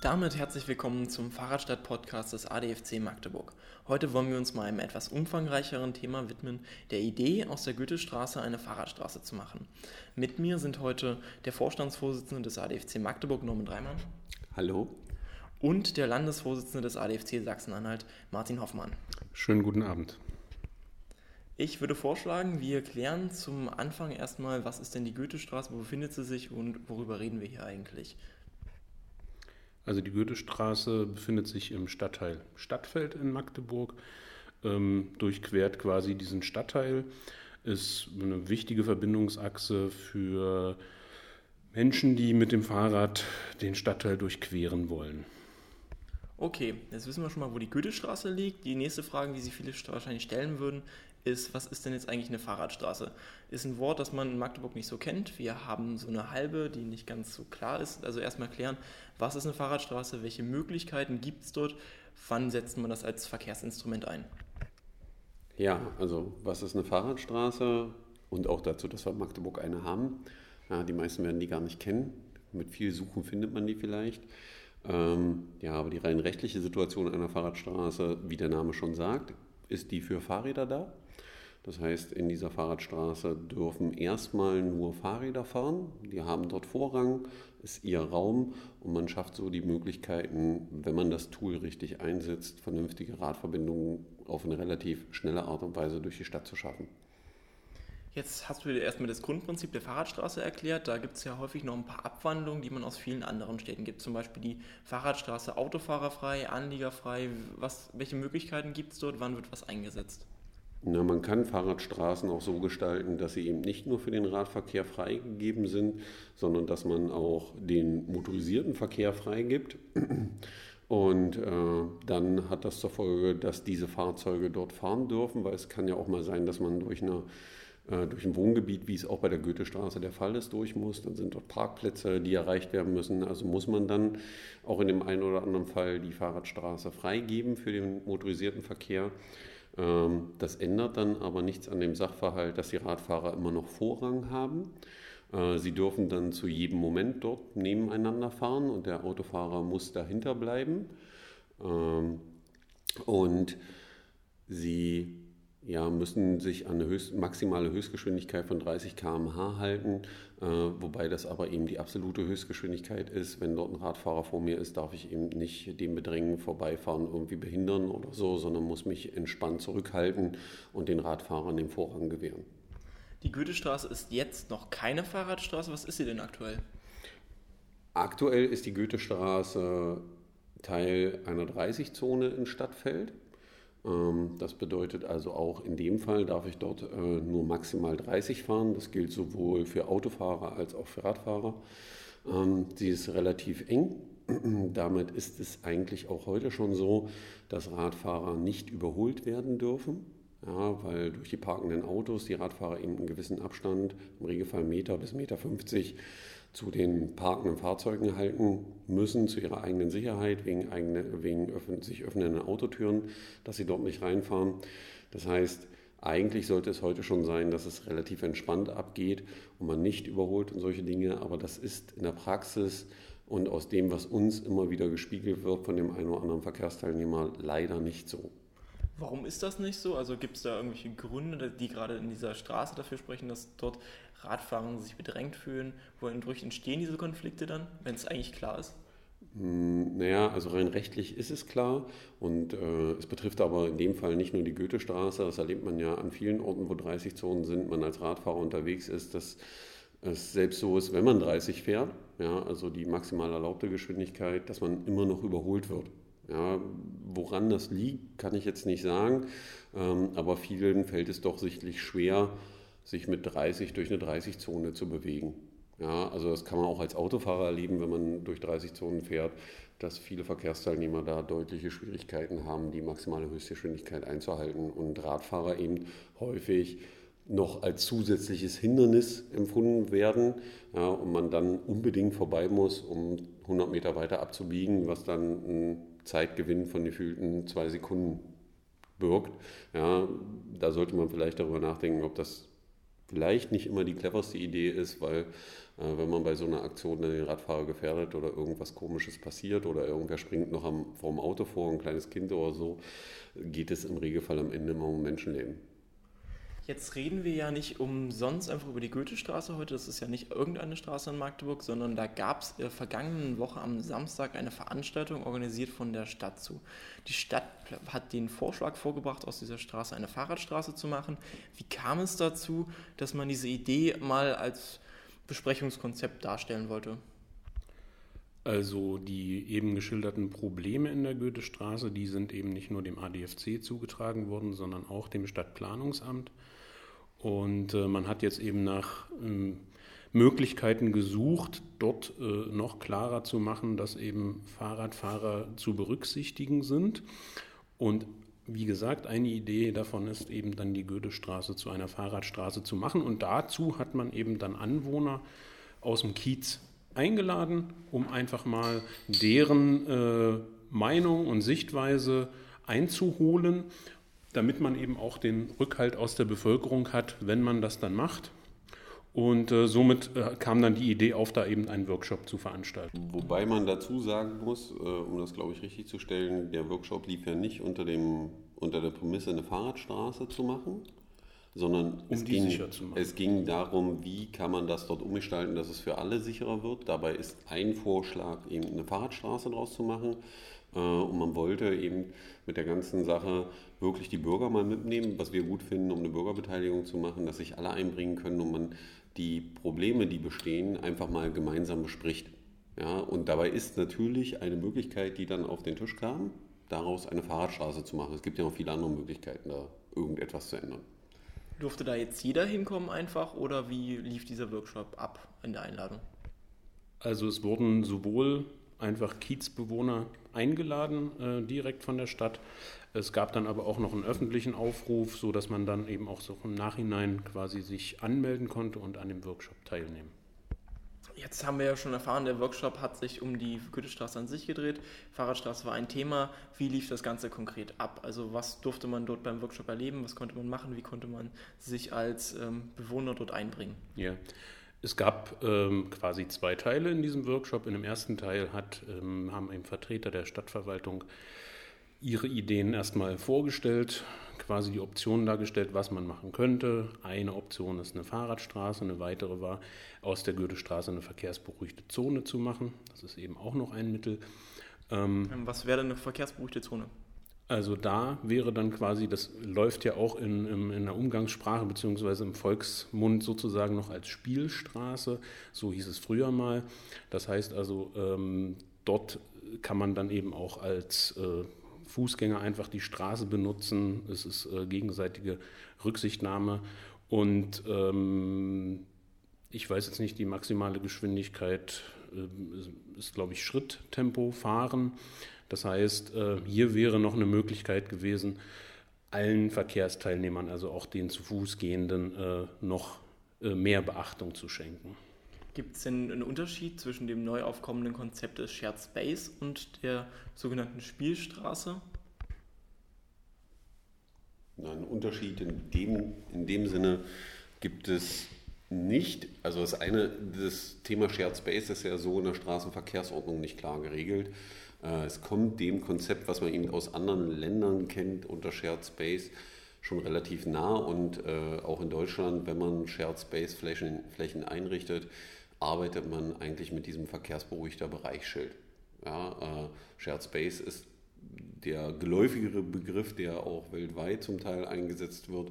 Damit herzlich willkommen zum Fahrradstadt-Podcast des ADFC Magdeburg. Heute wollen wir uns mal einem etwas umfangreicheren Thema widmen, der Idee, aus der Goethestraße eine Fahrradstraße zu machen. Mit mir sind heute der Vorstandsvorsitzende des ADFC Magdeburg, Norman Dreimann. Hallo. Und der Landesvorsitzende des ADFC Sachsen-Anhalt, Martin Hoffmann. Schönen guten Abend. Ich würde vorschlagen, wir klären zum Anfang erstmal, was ist denn die Goethestraße, wo befindet sie sich und worüber reden wir hier eigentlich? Also die Goethestraße befindet sich im Stadtteil Stadtfeld in Magdeburg, ähm, durchquert quasi diesen Stadtteil, ist eine wichtige Verbindungsachse für Menschen, die mit dem Fahrrad den Stadtteil durchqueren wollen. Okay, jetzt wissen wir schon mal, wo die Goethestraße liegt. Die nächste Frage, die sich viele wahrscheinlich stellen würden, ist, was ist denn jetzt eigentlich eine Fahrradstraße? Ist ein Wort, das man in Magdeburg nicht so kennt. Wir haben so eine halbe, die nicht ganz so klar ist. Also erstmal klären, was ist eine Fahrradstraße, welche Möglichkeiten gibt es dort, wann setzt man das als Verkehrsinstrument ein? Ja, also was ist eine Fahrradstraße und auch dazu, dass wir in Magdeburg eine haben. Ja, die meisten werden die gar nicht kennen. Mit viel Suchen findet man die vielleicht. Ähm, ja, aber die rein rechtliche Situation einer Fahrradstraße, wie der Name schon sagt, ist die für Fahrräder da. Das heißt, in dieser Fahrradstraße dürfen erstmal nur Fahrräder fahren. Die haben dort Vorrang, ist ihr Raum und man schafft so die Möglichkeiten, wenn man das Tool richtig einsetzt, vernünftige Radverbindungen auf eine relativ schnelle Art und Weise durch die Stadt zu schaffen. Jetzt hast du dir erstmal das Grundprinzip der Fahrradstraße erklärt. Da gibt es ja häufig noch ein paar Abwandlungen, die man aus vielen anderen Städten gibt. Zum Beispiel die Fahrradstraße autofahrerfrei, anliegerfrei. Was, welche Möglichkeiten gibt es dort? Wann wird was eingesetzt? Na, man kann Fahrradstraßen auch so gestalten, dass sie eben nicht nur für den Radverkehr freigegeben sind, sondern dass man auch den motorisierten Verkehr freigibt. Und äh, dann hat das zur Folge, dass diese Fahrzeuge dort fahren dürfen, weil es kann ja auch mal sein, dass man durch eine äh, durch ein Wohngebiet, wie es auch bei der Goethestraße der Fall ist, durch muss. Dann sind dort Parkplätze, die erreicht werden müssen. Also muss man dann auch in dem einen oder anderen Fall die Fahrradstraße freigeben für den motorisierten Verkehr. Ähm, das ändert dann aber nichts an dem Sachverhalt, dass die Radfahrer immer noch Vorrang haben. Äh, sie dürfen dann zu jedem Moment dort nebeneinander fahren und der Autofahrer muss dahinter bleiben. Ähm, und sie ja, müssen sich an eine Höchst, maximale Höchstgeschwindigkeit von 30 km/h halten, äh, wobei das aber eben die absolute Höchstgeschwindigkeit ist. Wenn dort ein Radfahrer vor mir ist, darf ich eben nicht dem Bedrängen vorbeifahren, irgendwie behindern oder so, sondern muss mich entspannt zurückhalten und den Radfahrern den Vorrang gewähren. Die Goethestraße ist jetzt noch keine Fahrradstraße. Was ist sie denn aktuell? Aktuell ist die Goethestraße Teil einer 30-Zone in Stadtfeld. Ähm, das bedeutet also auch in dem Fall darf ich dort äh, nur maximal 30 fahren. Das gilt sowohl für Autofahrer als auch für Radfahrer. Ähm, sie ist relativ eng. Damit ist es eigentlich auch heute schon so, dass Radfahrer nicht überholt werden dürfen. Ja, weil durch die parkenden Autos die Radfahrer eben einen gewissen Abstand, im Regelfall Meter bis Meter 50, zu den parkenden Fahrzeugen halten müssen, zu ihrer eigenen Sicherheit, wegen, eigene, wegen öffn sich öffnenden Autotüren, dass sie dort nicht reinfahren. Das heißt, eigentlich sollte es heute schon sein, dass es relativ entspannt abgeht und man nicht überholt und solche Dinge, aber das ist in der Praxis und aus dem, was uns immer wieder gespiegelt wird von dem einen oder anderen Verkehrsteilnehmer, leider nicht so. Warum ist das nicht so? Also gibt es da irgendwelche Gründe, die gerade in dieser Straße dafür sprechen, dass dort Radfahrer sich bedrängt fühlen? Wodurch entstehen diese Konflikte dann, wenn es eigentlich klar ist? Hm, naja, also rein rechtlich ist es klar und äh, es betrifft aber in dem Fall nicht nur die Goethestraße, das erlebt man ja an vielen Orten, wo 30 Zonen sind, man als Radfahrer unterwegs ist, dass es selbst so ist, wenn man 30 fährt, ja, also die maximal erlaubte Geschwindigkeit, dass man immer noch überholt wird. Ja, woran das liegt, kann ich jetzt nicht sagen, ähm, aber vielen fällt es doch sichtlich schwer, sich mit 30 durch eine 30-Zone zu bewegen. Ja, also das kann man auch als Autofahrer erleben, wenn man durch 30 Zonen fährt, dass viele Verkehrsteilnehmer da deutliche Schwierigkeiten haben, die maximale Höchstgeschwindigkeit einzuhalten und Radfahrer eben häufig noch als zusätzliches Hindernis empfunden werden ja, und man dann unbedingt vorbei muss, um 100 Meter weiter abzubiegen, was dann ein Zeitgewinn von gefühlten zwei Sekunden birgt. Ja, da sollte man vielleicht darüber nachdenken, ob das vielleicht nicht immer die cleverste Idee ist, weil äh, wenn man bei so einer Aktion den Radfahrer gefährdet oder irgendwas Komisches passiert oder irgendwer springt noch am, vorm Auto vor, ein kleines Kind oder so, geht es im Regelfall am Ende immer um Menschenleben. Jetzt reden wir ja nicht umsonst einfach über die Goethestraße heute. Das ist ja nicht irgendeine Straße in Magdeburg, sondern da gab es der vergangenen Woche am Samstag eine Veranstaltung organisiert von der Stadt zu. Die Stadt hat den Vorschlag vorgebracht, aus dieser Straße eine Fahrradstraße zu machen. Wie kam es dazu, dass man diese Idee mal als Besprechungskonzept darstellen wollte? Also die eben geschilderten Probleme in der Goethestraße, die sind eben nicht nur dem ADFC zugetragen worden, sondern auch dem Stadtplanungsamt. Und äh, man hat jetzt eben nach ähm, Möglichkeiten gesucht, dort äh, noch klarer zu machen, dass eben Fahrradfahrer zu berücksichtigen sind. Und wie gesagt, eine Idee davon ist eben dann die Goethestraße zu einer Fahrradstraße zu machen. Und dazu hat man eben dann Anwohner aus dem Kiez eingeladen, um einfach mal deren äh, Meinung und Sichtweise einzuholen damit man eben auch den Rückhalt aus der Bevölkerung hat, wenn man das dann macht. Und äh, somit äh, kam dann die Idee auf, da eben einen Workshop zu veranstalten. Wobei man dazu sagen muss, äh, um das glaube ich richtig zu stellen, der Workshop lief ja nicht unter, dem, unter der Prämisse, eine Fahrradstraße zu machen, sondern um es, ging, es ging darum, wie kann man das dort umgestalten, dass es für alle sicherer wird. Dabei ist ein Vorschlag, eben eine Fahrradstraße draus zu machen. Äh, und man wollte eben mit der ganzen Sache wirklich die Bürger mal mitnehmen, was wir gut finden, um eine Bürgerbeteiligung zu machen, dass sich alle einbringen können und man die Probleme, die bestehen, einfach mal gemeinsam bespricht. Ja, und dabei ist natürlich eine Möglichkeit, die dann auf den Tisch kam, daraus eine Fahrradstraße zu machen. Es gibt ja noch viele andere Möglichkeiten, da irgendetwas zu ändern. Durfte da jetzt jeder hinkommen einfach oder wie lief dieser Workshop ab in der Einladung? Also es wurden sowohl einfach Kiezbewohner eingeladen, äh, direkt von der Stadt. Es gab dann aber auch noch einen öffentlichen Aufruf, sodass man dann eben auch so im Nachhinein quasi sich anmelden konnte und an dem Workshop teilnehmen. Jetzt haben wir ja schon erfahren, der Workshop hat sich um die Goethestraße an sich gedreht. Fahrradstraße war ein Thema. Wie lief das Ganze konkret ab? Also was durfte man dort beim Workshop erleben? Was konnte man machen? Wie konnte man sich als ähm, Bewohner dort einbringen? Ja, es gab ähm, quasi zwei Teile in diesem Workshop. In dem ersten Teil hat, ähm, haben eben Vertreter der Stadtverwaltung ihre Ideen erstmal vorgestellt, quasi die Optionen dargestellt, was man machen könnte. Eine Option ist eine Fahrradstraße, eine weitere war, aus der Goethestraße eine verkehrsberuhigte Zone zu machen. Das ist eben auch noch ein Mittel. Ähm, was wäre denn eine verkehrsberuhigte Zone? Also da wäre dann quasi, das läuft ja auch in, in, in der Umgangssprache beziehungsweise im Volksmund sozusagen noch als Spielstraße, so hieß es früher mal. Das heißt also, ähm, dort kann man dann eben auch als äh, Fußgänger einfach die Straße benutzen. Es ist äh, gegenseitige Rücksichtnahme und ähm, ich weiß jetzt nicht, die maximale Geschwindigkeit äh, ist, glaube ich, Schritttempo fahren. Das heißt, äh, hier wäre noch eine Möglichkeit gewesen, allen Verkehrsteilnehmern, also auch den zu Fuß gehenden, äh, noch äh, mehr Beachtung zu schenken. Gibt es denn einen Unterschied zwischen dem neu aufkommenden Konzept des Shared Space und der sogenannten Spielstraße? Einen Unterschied in dem, in dem Sinne gibt es nicht. Also das eine, das Thema Shared Space ist ja so in der Straßenverkehrsordnung nicht klar geregelt. Äh, es kommt dem Konzept, was man eben aus anderen Ländern kennt, unter Shared Space schon relativ nah und äh, auch in Deutschland, wenn man Shared Space Flächen, Flächen einrichtet, arbeitet man eigentlich mit diesem verkehrsberuhigter Bereichsschild. Ja, äh, Shared Space ist der geläufigere Begriff, der auch weltweit zum Teil eingesetzt wird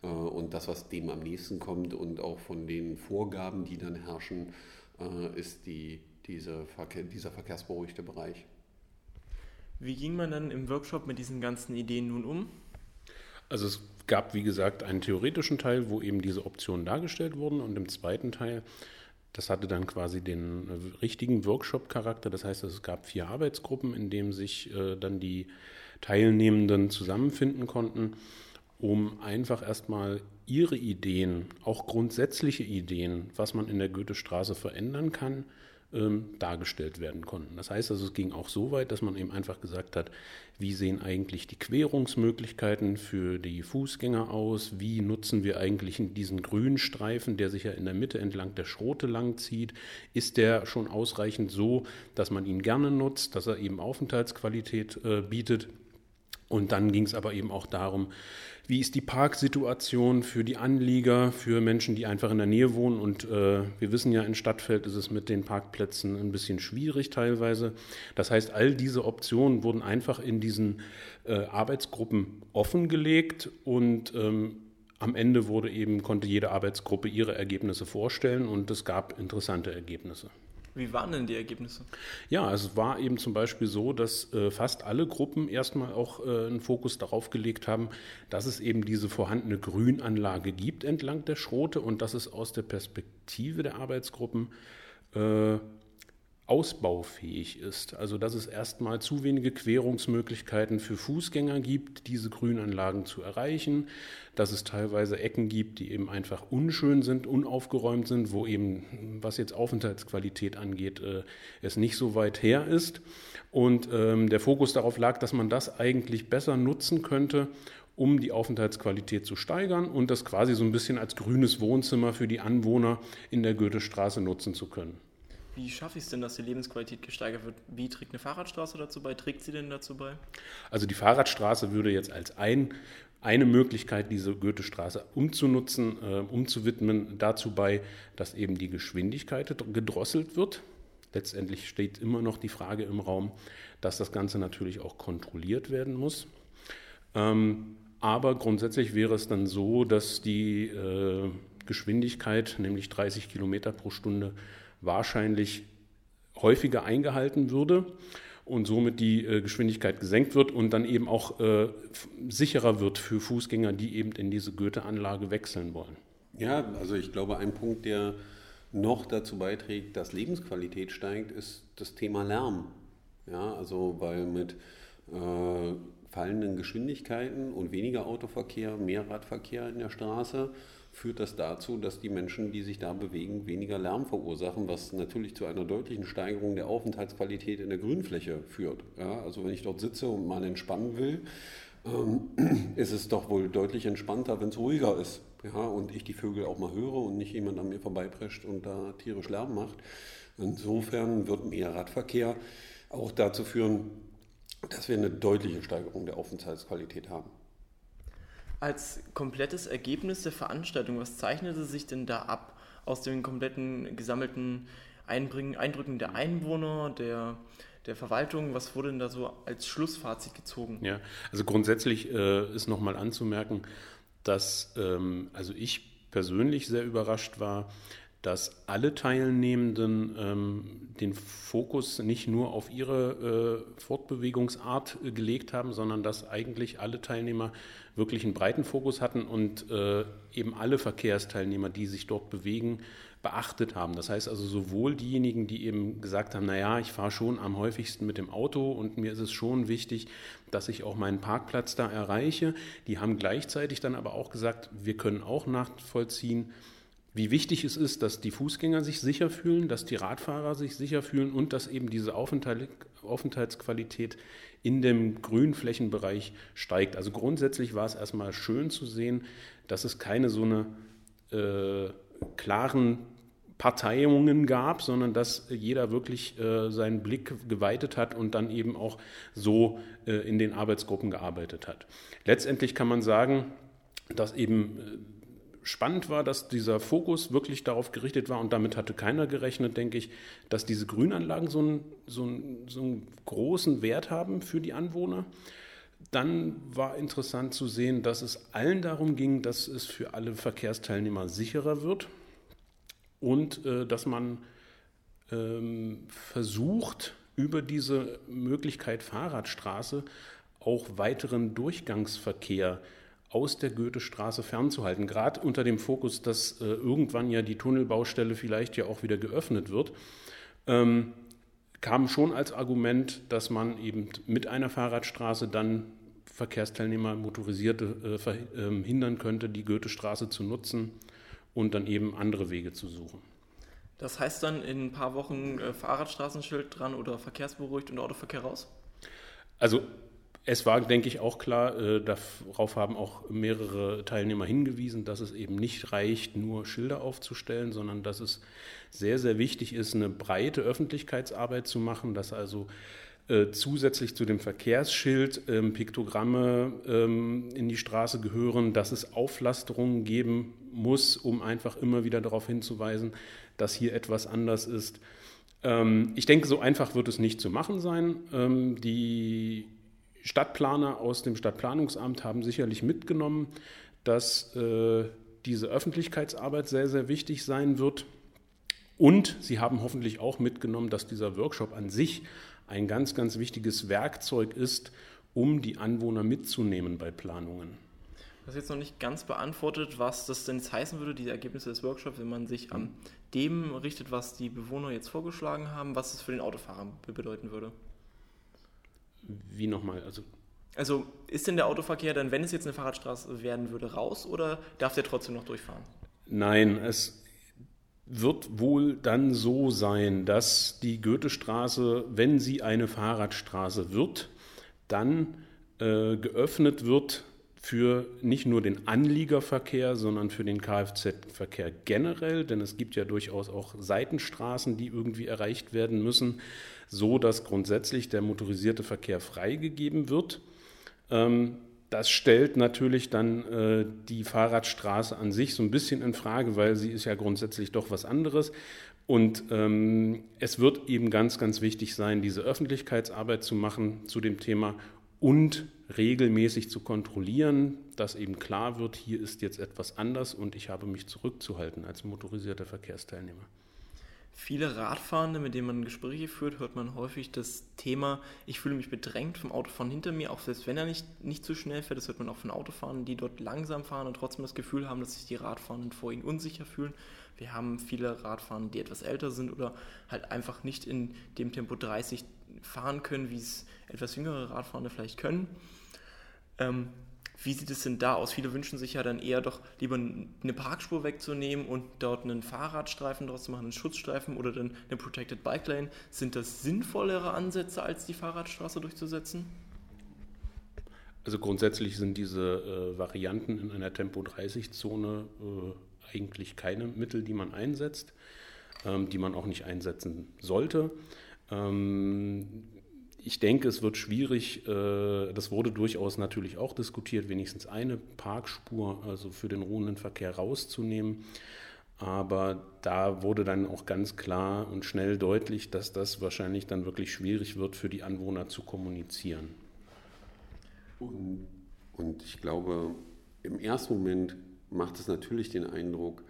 und das, was dem am nächsten kommt und auch von den Vorgaben, die dann herrschen, ist die, diese Verkehr, dieser verkehrsberuhigte Bereich. Wie ging man dann im Workshop mit diesen ganzen Ideen nun um? Also es gab, wie gesagt, einen theoretischen Teil, wo eben diese Optionen dargestellt wurden und im zweiten Teil, das hatte dann quasi den richtigen Workshop-Charakter. Das heißt, es gab vier Arbeitsgruppen, in denen sich äh, dann die Teilnehmenden zusammenfinden konnten, um einfach erstmal ihre Ideen, auch grundsätzliche Ideen, was man in der Goethestraße verändern kann, ähm, dargestellt werden konnten. Das heißt also, es ging auch so weit, dass man eben einfach gesagt hat, wie sehen eigentlich die Querungsmöglichkeiten für die Fußgänger aus, wie nutzen wir eigentlich diesen grünen Streifen, der sich ja in der Mitte entlang der Schrote lang zieht, ist der schon ausreichend so, dass man ihn gerne nutzt, dass er eben Aufenthaltsqualität äh, bietet. Und dann ging es aber eben auch darum, wie ist die Parksituation für die Anlieger, für Menschen, die einfach in der Nähe wohnen? Und äh, wir wissen ja, in Stadtfeld ist es mit den Parkplätzen ein bisschen schwierig teilweise. Das heißt, all diese Optionen wurden einfach in diesen äh, Arbeitsgruppen offengelegt und ähm, am Ende wurde eben, konnte jede Arbeitsgruppe ihre Ergebnisse vorstellen und es gab interessante Ergebnisse. Wie waren denn die Ergebnisse? Ja, es war eben zum Beispiel so, dass äh, fast alle Gruppen erstmal auch äh, einen Fokus darauf gelegt haben, dass es eben diese vorhandene Grünanlage gibt entlang der Schrote und dass es aus der Perspektive der Arbeitsgruppen äh, ausbaufähig ist. Also dass es erstmal zu wenige Querungsmöglichkeiten für Fußgänger gibt, diese Grünanlagen zu erreichen, dass es teilweise Ecken gibt, die eben einfach unschön sind, unaufgeräumt sind, wo eben, was jetzt Aufenthaltsqualität angeht, äh, es nicht so weit her ist. Und ähm, der Fokus darauf lag, dass man das eigentlich besser nutzen könnte, um die Aufenthaltsqualität zu steigern und das quasi so ein bisschen als grünes Wohnzimmer für die Anwohner in der Goethestraße nutzen zu können. Wie schaffe ich es denn, dass die Lebensqualität gesteigert wird? Wie trägt eine Fahrradstraße dazu bei? Trägt sie denn dazu bei? Also die Fahrradstraße würde jetzt als ein, eine Möglichkeit, diese Goethestraße umzunutzen, äh, umzuwidmen, dazu bei, dass eben die Geschwindigkeit gedrosselt wird. Letztendlich steht immer noch die Frage im Raum, dass das Ganze natürlich auch kontrolliert werden muss. Ähm, aber grundsätzlich wäre es dann so, dass die äh, Geschwindigkeit, nämlich 30 Kilometer pro Stunde, wahrscheinlich häufiger eingehalten würde und somit die äh, Geschwindigkeit gesenkt wird und dann eben auch äh, sicherer wird für Fußgänger, die eben in diese Goethe-Anlage wechseln wollen. Ja, also ich glaube, ein Punkt, der noch dazu beiträgt, dass Lebensqualität steigt, ist das Thema Lärm. Ja, also weil mit äh, fallenden Geschwindigkeiten und weniger Autoverkehr, mehr Radverkehr in der Straße führt das dazu, dass die Menschen, die sich da bewegen, weniger Lärm verursachen, was natürlich zu einer deutlichen Steigerung der Aufenthaltsqualität in der Grünfläche führt. Ja, also wenn ich dort sitze und mal entspannen will, ähm, ist es doch wohl deutlich entspannter, wenn es ruhiger ist. Ja, und ich die Vögel auch mal höre und nicht jemand an mir vorbeiprescht und da tierisch Lärm macht. Insofern wird mehr Radverkehr auch dazu führen, dass wir eine deutliche Steigerung der Aufenthaltsqualität haben. Als komplettes Ergebnis der Veranstaltung, was zeichnete sich denn da ab aus den kompletten gesammelten Einbringen, Eindrücken der Einwohner, der, der Verwaltung? Was wurde denn da so als Schlussfazit gezogen? Ja, also grundsätzlich äh, ist nochmal anzumerken, dass ähm, also ich persönlich sehr überrascht war, dass alle Teilnehmenden ähm, den Fokus nicht nur auf ihre äh, Fortbewegungsart äh, gelegt haben, sondern dass eigentlich alle Teilnehmer wirklich einen breiten Fokus hatten und äh, eben alle Verkehrsteilnehmer, die sich dort bewegen, beachtet haben. Das heißt also sowohl diejenigen, die eben gesagt haben, naja, ich fahre schon am häufigsten mit dem Auto und mir ist es schon wichtig, dass ich auch meinen Parkplatz da erreiche, die haben gleichzeitig dann aber auch gesagt, wir können auch nachvollziehen, wie wichtig es ist, dass die Fußgänger sich sicher fühlen, dass die Radfahrer sich sicher fühlen und dass eben diese Aufenthalt, Aufenthaltsqualität in dem Grünflächenbereich steigt. Also grundsätzlich war es erstmal schön zu sehen, dass es keine so eine äh, klaren Parteiungen gab, sondern dass jeder wirklich äh, seinen Blick geweitet hat und dann eben auch so äh, in den Arbeitsgruppen gearbeitet hat. Letztendlich kann man sagen, dass eben äh, spannend war, dass dieser Fokus wirklich darauf gerichtet war und damit hatte keiner gerechnet, denke ich, dass diese Grünanlagen so einen, so einen, so einen großen Wert haben für die Anwohner. Dann war interessant zu sehen, dass es allen darum ging, dass es für alle Verkehrsteilnehmer sicherer wird und äh, dass man ähm, versucht, über diese Möglichkeit Fahrradstraße auch weiteren Durchgangsverkehr zu aus der Goethestraße fernzuhalten. Gerade unter dem Fokus, dass äh, irgendwann ja die Tunnelbaustelle vielleicht ja auch wieder geöffnet wird, ähm, kam schon als Argument, dass man eben mit einer Fahrradstraße dann Verkehrsteilnehmer, Motorisierte äh, verhindern könnte, die Goethestraße zu nutzen und dann eben andere Wege zu suchen. Das heißt dann in ein paar Wochen äh, Fahrradstraßenschild dran oder verkehrsberuhigt und Autoverkehr raus? Also es war, denke ich, auch klar, äh, darauf haben auch mehrere Teilnehmer hingewiesen, dass es eben nicht reicht, nur Schilder aufzustellen, sondern dass es sehr, sehr wichtig ist, eine breite Öffentlichkeitsarbeit zu machen, dass also äh, zusätzlich zu dem Verkehrsschild ähm, Piktogramme ähm, in die Straße gehören, dass es Auflasterungen geben muss, um einfach immer wieder darauf hinzuweisen, dass hier etwas anders ist. Ähm, ich denke, so einfach wird es nicht zu machen sein. Ähm, die Stadtplaner aus dem Stadtplanungsamt haben sicherlich mitgenommen, dass äh, diese Öffentlichkeitsarbeit sehr, sehr wichtig sein wird. Und sie haben hoffentlich auch mitgenommen, dass dieser Workshop an sich ein ganz, ganz wichtiges Werkzeug ist, um die Anwohner mitzunehmen bei Planungen. Du hast jetzt noch nicht ganz beantwortet, was das denn jetzt heißen würde, die Ergebnisse des Workshops, wenn man sich an dem richtet, was die Bewohner jetzt vorgeschlagen haben, was es für den Autofahrer bedeuten würde. Wie nochmal? Also, also ist denn der Autoverkehr dann, wenn es jetzt eine Fahrradstraße werden würde, raus oder darf der trotzdem noch durchfahren? Nein, es wird wohl dann so sein, dass die Goethestraße, wenn sie eine Fahrradstraße wird, dann äh, geöffnet wird für nicht nur den Anliegerverkehr, sondern für den Kfz-Verkehr generell, denn es gibt ja durchaus auch Seitenstraßen, die irgendwie erreicht werden müssen, so dass grundsätzlich der motorisierte Verkehr freigegeben wird. Ähm, das stellt natürlich dann äh, die Fahrradstraße an sich so ein bisschen in Frage, weil sie ist ja grundsätzlich doch was anderes. Und ähm, es wird eben ganz, ganz wichtig sein, diese Öffentlichkeitsarbeit zu machen zu dem Thema und regelmäßig zu kontrollieren, dass eben klar wird, hier ist jetzt etwas anders und ich habe mich zurückzuhalten als motorisierter Verkehrsteilnehmer. Viele Radfahrende, mit denen man Gespräche führt, hört man häufig das Thema, ich fühle mich bedrängt vom Autofahren hinter mir, auch selbst wenn er nicht, nicht zu schnell fährt. Das hört man auch von Autofahrern, die dort langsam fahren und trotzdem das Gefühl haben, dass sich die Radfahrenden vor ihnen unsicher fühlen. Wir haben viele Radfahrende, die etwas älter sind oder halt einfach nicht in dem Tempo 30 fahren können, wie es etwas jüngere Radfahrende vielleicht können. Ähm, wie sieht es denn da aus? Viele wünschen sich ja dann eher doch lieber eine Parkspur wegzunehmen und dort einen Fahrradstreifen draus zu machen, einen Schutzstreifen oder dann eine Protected Bike Lane. Sind das sinnvollere Ansätze, als die Fahrradstraße durchzusetzen? Also grundsätzlich sind diese äh, Varianten in einer Tempo-30-Zone äh, eigentlich keine Mittel, die man einsetzt, ähm, die man auch nicht einsetzen sollte. Ähm, ich denke, es wird schwierig, äh, das wurde durchaus natürlich auch diskutiert, wenigstens eine Parkspur, also für den ruhenden Verkehr rauszunehmen. Aber da wurde dann auch ganz klar und schnell deutlich, dass das wahrscheinlich dann wirklich schwierig wird, für die Anwohner zu kommunizieren. Und, und ich glaube, im ersten Moment macht es natürlich den Eindruck,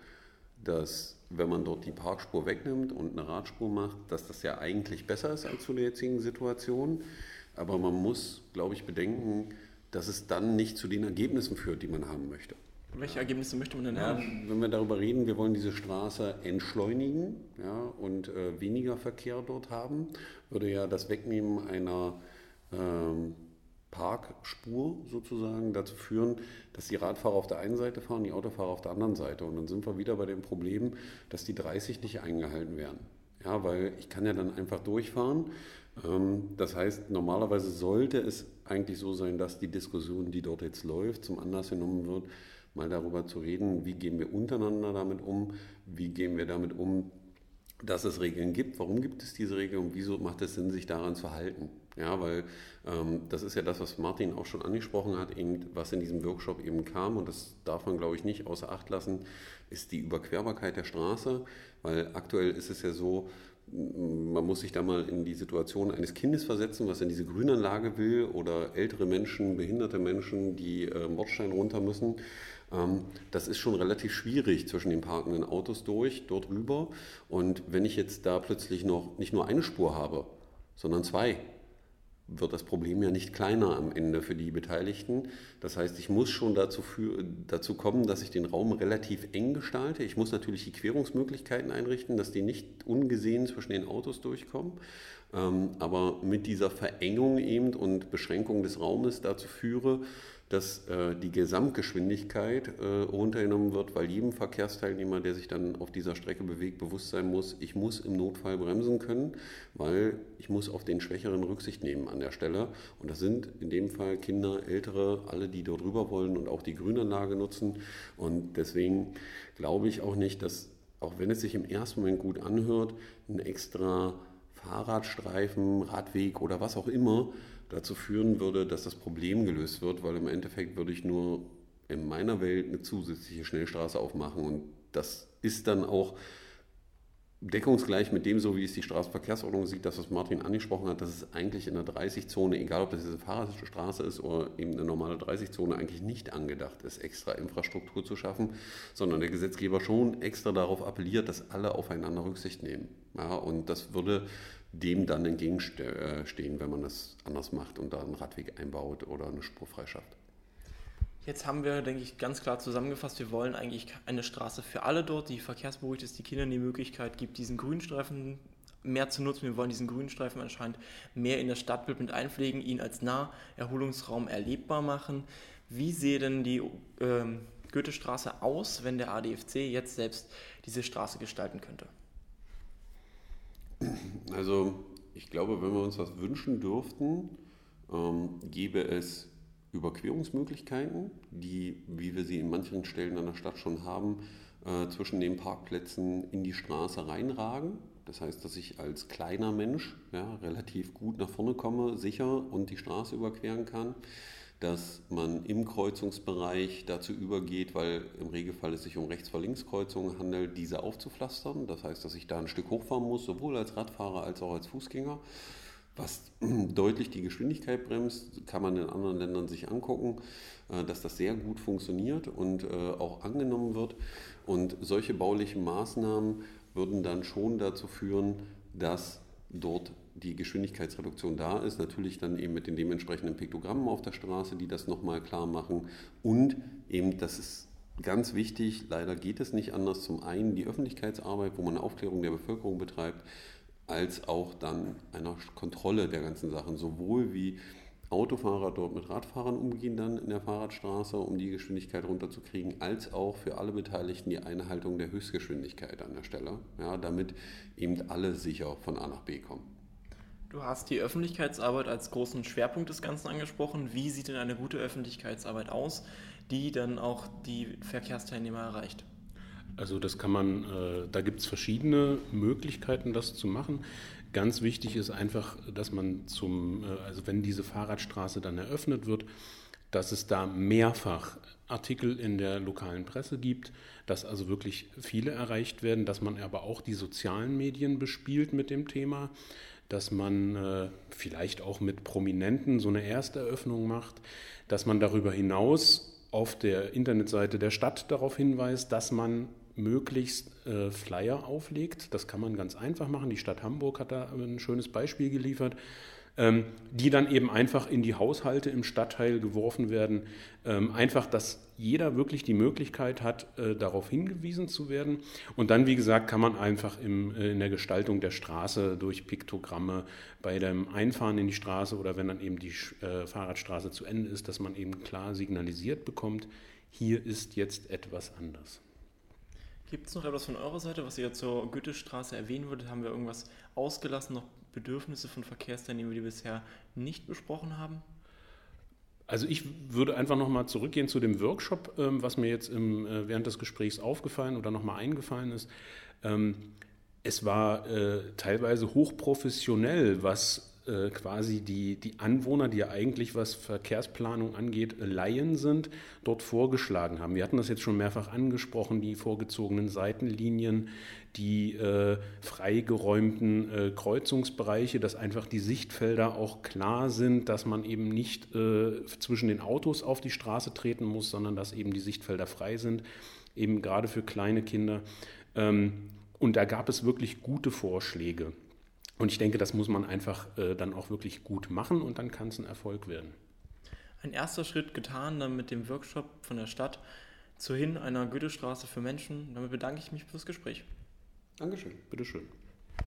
dass wenn man dort die Parkspur wegnimmt und eine Radspur macht, dass das ja eigentlich besser ist als zu der jetzigen Situation. Aber man muss, glaube ich, bedenken, dass es dann nicht zu den Ergebnissen führt, die man haben möchte. Welche Ergebnisse möchte man denn ja, haben? Wenn wir darüber reden, wir wollen diese Straße entschleunigen ja, und äh, weniger Verkehr dort haben, würde ja das Wegnehmen einer ähm, Parkspur sozusagen dazu führen, dass die Radfahrer auf der einen Seite fahren, die Autofahrer auf der anderen Seite. Und dann sind wir wieder bei dem Problem, dass die 30 nicht eingehalten werden. Ja, weil ich kann ja dann einfach durchfahren. Ähm, das heißt, normalerweise sollte es eigentlich so sein, dass die Diskussion, die dort jetzt läuft, zum Anlass genommen wird, mal darüber zu reden, wie gehen wir untereinander damit um, wie gehen wir damit um, dass es Regeln gibt, warum gibt es diese Regeln und wieso macht es Sinn, sich daran zu halten. Ja, weil ähm, das ist ja das, was Martin auch schon angesprochen hat, eben, was in diesem Workshop eben kam und das darf man, glaube ich, nicht außer Acht lassen, ist die Überquerbarkeit der Straße, weil aktuell ist es ja so, man muss sich da mal in die Situation eines Kindes versetzen, was in diese Grünanlage will oder ältere Menschen, behinderte Menschen, die äh, Bordstein runter müssen. Ähm, das ist schon relativ schwierig zwischen den parkenden Autos durch, dort rüber. Und wenn ich jetzt da plötzlich noch nicht nur eine Spur habe, sondern zwei, wird das Problem ja nicht kleiner am Ende für die Beteiligten. Das heißt, ich muss schon dazu, für, dazu kommen, dass ich den Raum relativ eng gestalte. Ich muss natürlich die Querungsmöglichkeiten einrichten, dass die nicht ungesehen zwischen den Autos durchkommen. Ähm, aber mit dieser Verengung eben und Beschränkung des Raumes dazu führe, dass äh, die Gesamtgeschwindigkeit äh, runtergenommen wird, weil jedem Verkehrsteilnehmer, der sich dann auf dieser Strecke bewegt, bewusst sein muss, ich muss im Notfall bremsen können, weil ich muss auf den Schwächeren Rücksicht nehmen an der Stelle. Und das sind in dem Fall Kinder, Ältere, alle, die dort rüber wollen und auch die Grünanlage nutzen. Und deswegen glaube ich auch nicht, dass, auch wenn es sich im ersten Moment gut anhört, ein extra Fahrradstreifen, Radweg oder was auch immer dazu führen würde, dass das Problem gelöst wird, weil im Endeffekt würde ich nur in meiner Welt eine zusätzliche Schnellstraße aufmachen und das ist dann auch deckungsgleich mit dem, so wie es die Straßenverkehrsordnung sieht, das, was Martin angesprochen hat, dass es eigentlich in der 30-Zone, egal ob das diese Fahrradstraße ist oder eben eine normale 30-Zone, eigentlich nicht angedacht ist, extra Infrastruktur zu schaffen, sondern der Gesetzgeber schon extra darauf appelliert, dass alle aufeinander Rücksicht nehmen. Ja, und das würde dem dann entgegenstehen, wenn man das anders macht und da einen Radweg einbaut oder eine Spur freischafft. Jetzt haben wir, denke ich, ganz klar zusammengefasst, wir wollen eigentlich eine Straße für alle dort, die verkehrsberuhigt ist, die Kindern die Möglichkeit gibt, diesen Grünstreifen mehr zu nutzen. Wir wollen diesen Grünstreifen anscheinend mehr in das Stadtbild mit einpflegen, ihn als Naherholungsraum erlebbar machen. Wie sehe denn die ähm, Goethestraße aus, wenn der ADFC jetzt selbst diese Straße gestalten könnte? Also ich glaube, wenn wir uns was wünschen dürften, ähm, gäbe es Überquerungsmöglichkeiten, die, wie wir sie in manchen Stellen an der Stadt schon haben, äh, zwischen den Parkplätzen in die Straße reinragen. Das heißt, dass ich als kleiner Mensch ja, relativ gut nach vorne komme, sicher und die Straße überqueren kann dass man im Kreuzungsbereich dazu übergeht, weil im Regelfall es sich um Rechts- vor Linkskreuzungen handelt, diese aufzupflastern. Das heißt, dass ich da ein Stück hochfahren muss, sowohl als Radfahrer als auch als Fußgänger. Was deutlich die Geschwindigkeit bremst, kann man in anderen Ländern sich angucken, äh, dass das sehr gut funktioniert und äh, auch angenommen wird. Und solche baulichen Maßnahmen würden dann schon dazu führen, dass dort die Geschwindigkeitsreduktion da ist. Natürlich dann eben mit den dementsprechenden Piktogrammen auf der Straße, die das nochmal klar machen. Und eben, das ist ganz wichtig, leider geht es nicht anders, zum einen die Öffentlichkeitsarbeit, wo man Aufklärung der Bevölkerung betreibt, als auch dann einer Kontrolle der ganzen Sachen, sowohl wie Autofahrer dort mit Radfahrern umgehen dann in der Fahrradstraße, um die Geschwindigkeit runterzukriegen, als auch für alle Beteiligten die Einhaltung der Höchstgeschwindigkeit an der Stelle, ja, damit eben alle sicher von A nach B kommen. Du hast die Öffentlichkeitsarbeit als großen Schwerpunkt des Ganzen angesprochen. Wie sieht denn eine gute Öffentlichkeitsarbeit aus, die dann auch die Verkehrsteilnehmer erreicht? Also das kann man, äh, da gibt es verschiedene Möglichkeiten, das zu machen. Ganz wichtig ist einfach, dass man zum, äh, also wenn diese Fahrradstraße dann eröffnet wird, dass es da mehrfach Artikel in der lokalen Presse gibt, dass also wirklich viele erreicht werden, dass man aber auch die sozialen Medien bespielt mit dem Thema, dass man äh, vielleicht auch mit Prominenten so eine Ersteröffnung macht, dass man darüber hinaus auf der Internetseite der Stadt darauf hinweist, dass man möglichst äh, Flyer auflegt. Das kann man ganz einfach machen. Die Stadt Hamburg hat da ein schönes Beispiel geliefert. Ähm, die dann eben einfach in die Haushalte im Stadtteil geworfen werden. Ähm, einfach, dass jeder wirklich die Möglichkeit hat, äh, darauf hingewiesen zu werden. Und dann, wie gesagt, kann man einfach im, äh, in der Gestaltung der Straße durch Piktogramme bei dem Einfahren in die Straße oder wenn dann eben die äh, Fahrradstraße zu Ende ist, dass man eben klar signalisiert bekommt, hier ist jetzt etwas anders. Gibt es noch etwas von eurer Seite, was ihr zur Goethestraße erwähnen würdet? Haben wir irgendwas ausgelassen, noch Bedürfnisse von Verkehrsteilnehmern, die wir bisher nicht besprochen haben? Also ich würde einfach nochmal zurückgehen zu dem Workshop, ähm, was mir jetzt im, äh, während des Gesprächs aufgefallen oder nochmal eingefallen ist. Ähm, es war äh, teilweise hochprofessionell, was äh, quasi die, die Anwohner, die ja eigentlich was Verkehrsplanung angeht, Laien sind, dort vorgeschlagen haben. Wir hatten das jetzt schon mehrfach angesprochen, die vorgezogenen Seitenlinien, die äh, freigeräumten äh, Kreuzungsbereiche, dass einfach die Sichtfelder auch klar sind, dass man eben nicht äh, zwischen den Autos auf die Straße treten muss, sondern dass eben die Sichtfelder frei sind, eben gerade für kleine Kinder. Ähm, und da gab es wirklich gute Vorschläge. Und ich denke, das muss man einfach äh, dann auch wirklich gut machen und dann kann es ein Erfolg werden. Ein erster Schritt getan dann mit dem Workshop von der Stadt zu hin einer Goethestraße für Menschen. Damit bedanke ich mich fürs Gespräch. Dankeschön. Bitteschön.